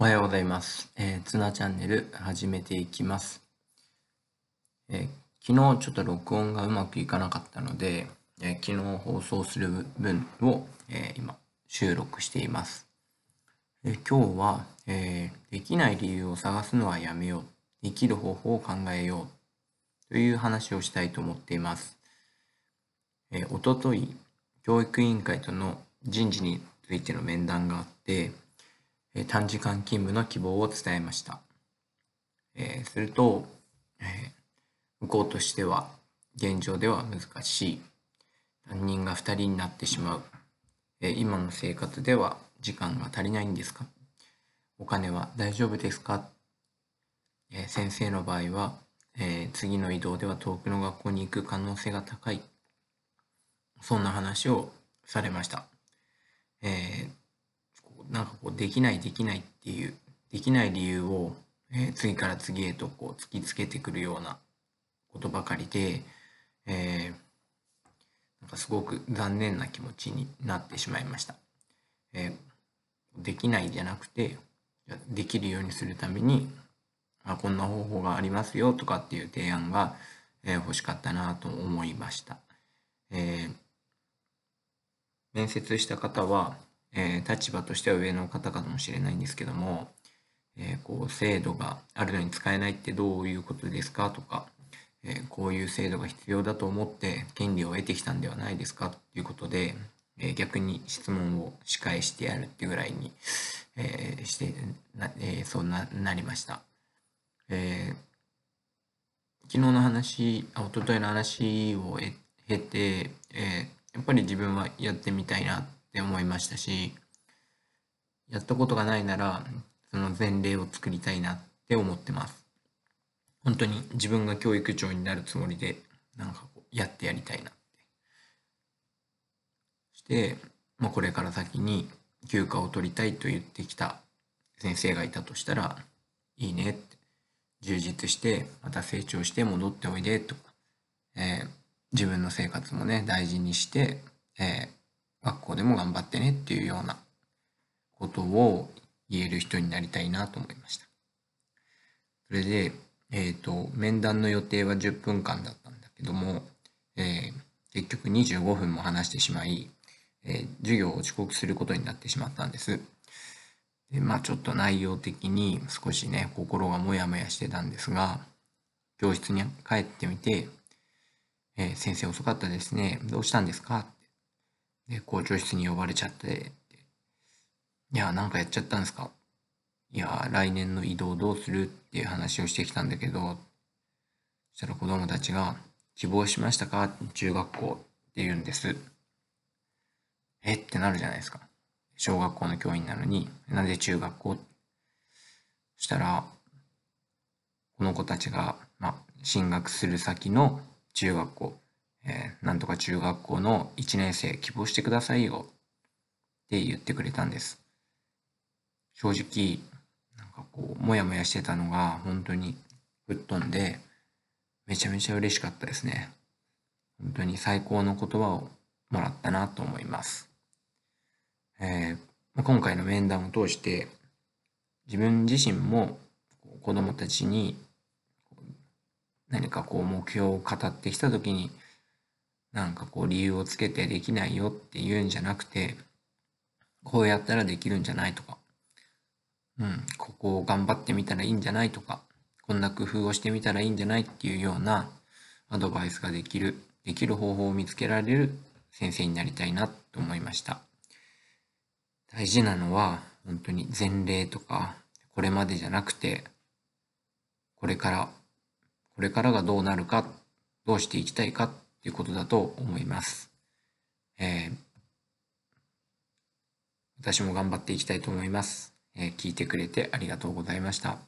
おはようございます。えー、ツナチャンネル始めていきます。えー昨日ちょっと録音がうまくいかなかったので、えー昨日放送する分を、えー今収録しています。えー今日は、えーできない理由を探すのはやめよう。できる方法を考えよう。という話をしたいと思っています。えー、おととい、教育委員会との人事についての面談があって、短時間勤務の希望を伝えました。えすると、えー向こうとしては現状では難しい。担任が2人になってしまう。え今の生活では時間が足りないんですか？お金は大丈夫ですか、え先生の場合は、え次の移動では遠くの学校に行く可能性が高い。そんな話をされました。えーこうなんかこうできないできないっていうできない理由を、えー次から次へとこう突きつけてくるようなことばかりで、えーなんかすごく残念な気持ちになってしまいました。えーできないじゃなくてできるようにするためにあこんな方法がありますよとかっていう提案が、え欲しかったなと思いました。えー面接した方は、えー立場としては上の方かもしれないんですけども、えーこう制度があるのに使えないってどういうことですかとか、えーこういう制度が必要だと思って権利を得てきたんではないですかということで、え逆に質問を仕返してやるっていうぐらいに、えしてな、えそうななりました。え昨日の話、あ一昨日の話を経て、えやっぱり自分はやってみたいなってって思いましたし、やったことがないなら、その前例を作りたいなって思ってます。本当に自分が教育長になるつもりで、なんかこうやってやりたいなって。そして、まあ、これから先に休暇を取りたいと言ってきた先生がいたとしたら、いいねって。充実して、また成長して戻っておいでとか、えー自分の生活もね、大事にして、えー学校でも頑張ってねっていうようなことを言える人になりたいなと思いました。それで、えっ、と、面談の予定は10分間だったんだけども、えー結局25分も話してしまい、えー授業を遅刻することになってしまったんです。でまあちょっと内容的に少しね、心がモヤモヤしてたんですが、教室に帰ってみて、えー先生遅かったですね。どうしたんですか？で、校長室に呼ばれちゃって、いや、なんかやっちゃったんですか？いや、来年の移動どうするっていう話をしてきたんだけど、そしたら子供たちが、希望しましたか？中学校って言うんです。え？ってなるじゃないですか。小学校の教員なのに、なんで中学校？そしたら、この子たちが、ま、進学する先の中学校、えーなんとか中学校の1年生希望してくださいよって言ってくれたんです。正直、なんかこう、もやもやしてたのが本当に吹っ飛んで、めちゃめちゃ嬉しかったですね。本当に最高の言葉をもらったなと思います。えー今回の面談を通して、自分自身も子供たちに何かこう目標を語ってきた時になんかこう理由をつけてできないよって言うんじゃなくてこうやったらできるんじゃないとかうんここを頑張ってみたらいいんじゃないとかこんな工夫をしてみたらいいんじゃないっていうようなアドバイスができるできる方法を見つけられる先生になりたいなと思いました。大事なのは本当に前例とかこれまでじゃなくてこれからこれからがどうなるか、どうしていきたいかいうことだと思います。えー私も頑張っていきたいと思います。えー聞いてくれてありがとうございました。